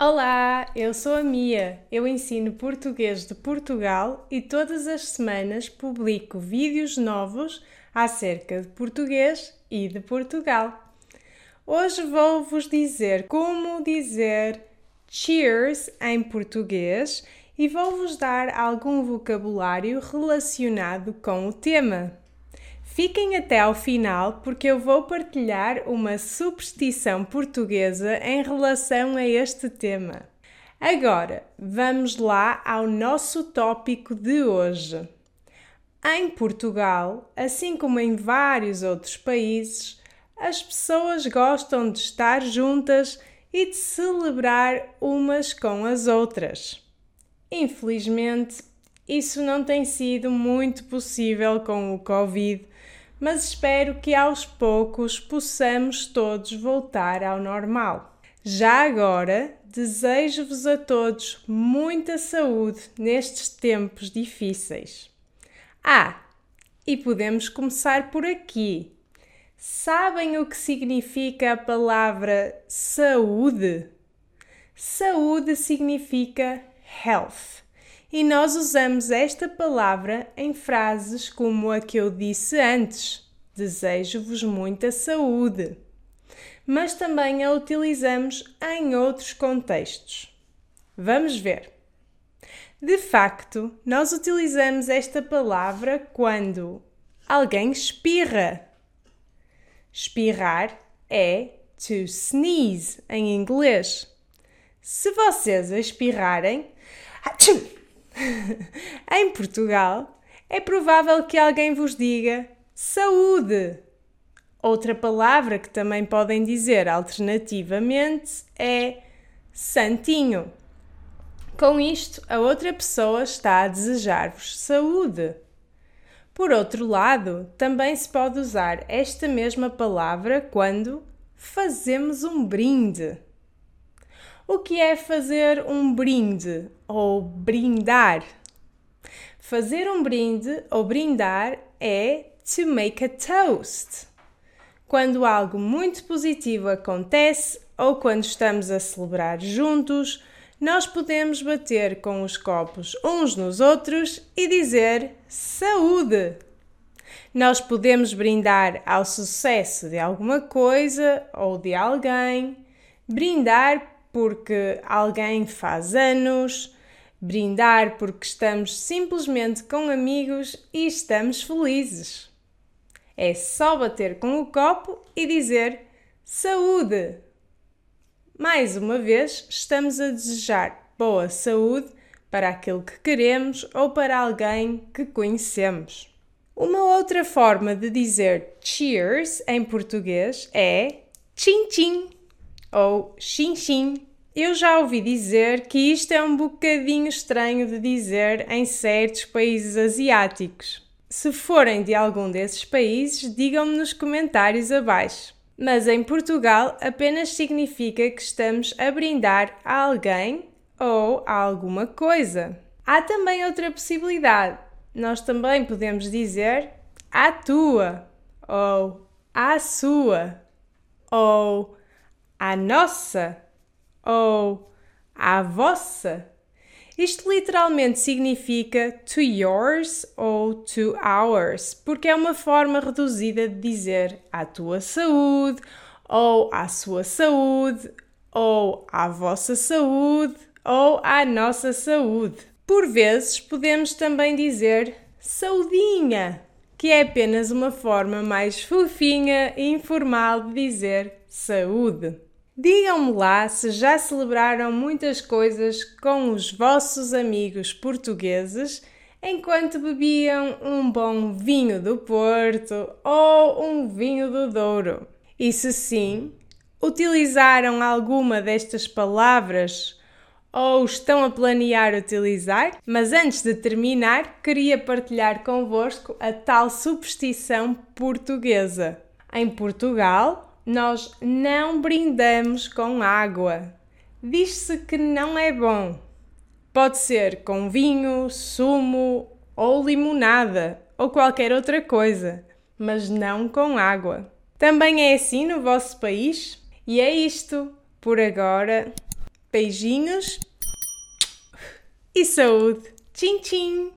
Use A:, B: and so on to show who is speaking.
A: Olá, eu sou a Mia. Eu ensino português de Portugal e todas as semanas publico vídeos novos acerca de português e de Portugal. Hoje vou vos dizer como dizer cheers em português e vou vos dar algum vocabulário relacionado com o tema. Fiquem até ao final porque eu vou partilhar uma superstição portuguesa em relação a este tema. Agora, vamos lá ao nosso tópico de hoje. Em Portugal, assim como em vários outros países, as pessoas gostam de estar juntas e de celebrar umas com as outras. Infelizmente, isso não tem sido muito possível com o Covid mas espero que aos poucos possamos todos voltar ao normal. Já agora, desejo-vos a todos muita saúde nestes tempos difíceis. Ah, e podemos começar por aqui. Sabem o que significa a palavra saúde? Saúde significa health e nós usamos esta palavra em frases como a que eu disse antes: Desejo-vos muita saúde. Mas também a utilizamos em outros contextos. Vamos ver. De facto, nós utilizamos esta palavra quando alguém espirra. Espirrar é to sneeze em inglês. Se vocês espirrarem, em Portugal, é provável que alguém vos diga saúde. Outra palavra que também podem dizer alternativamente é santinho. Com isto, a outra pessoa está a desejar-vos saúde. Por outro lado, também se pode usar esta mesma palavra quando fazemos um brinde. O que é fazer um brinde ou brindar? Fazer um brinde ou brindar é to make a toast. Quando algo muito positivo acontece ou quando estamos a celebrar juntos, nós podemos bater com os copos uns nos outros e dizer saúde. Nós podemos brindar ao sucesso de alguma coisa ou de alguém, brindar porque alguém faz anos, brindar porque estamos simplesmente com amigos e estamos felizes. É só bater com o copo e dizer saúde. Mais uma vez, estamos a desejar boa saúde para aquilo que queremos ou para alguém que conhecemos. Uma outra forma de dizer cheers em português é tchim-tchim ou xin-xin. Eu já ouvi dizer que isto é um bocadinho estranho de dizer em certos países asiáticos. Se forem de algum desses países, digam-me nos comentários abaixo. Mas em Portugal apenas significa que estamos a brindar a alguém ou a alguma coisa. Há também outra possibilidade. Nós também podemos dizer à tua, ou à sua, ou à nossa ou à vossa. Isto literalmente significa to yours ou to ours, porque é uma forma reduzida de dizer à tua saúde, ou à sua saúde, ou à vossa saúde, ou à nossa saúde. Por vezes podemos também dizer saudinha, que é apenas uma forma mais fofinha e informal de dizer saúde. Digam-me lá se já celebraram muitas coisas com os vossos amigos portugueses enquanto bebiam um bom vinho do Porto ou um vinho do Douro. E se sim, utilizaram alguma destas palavras ou estão a planear utilizar? Mas antes de terminar, queria partilhar convosco a tal superstição portuguesa. Em Portugal, nós não brindamos com água. Diz-se que não é bom. Pode ser com vinho, sumo ou limonada ou qualquer outra coisa, mas não com água. Também é assim no vosso país? E é isto. Por agora, Beijinhos e saúde! Tchim, tchim!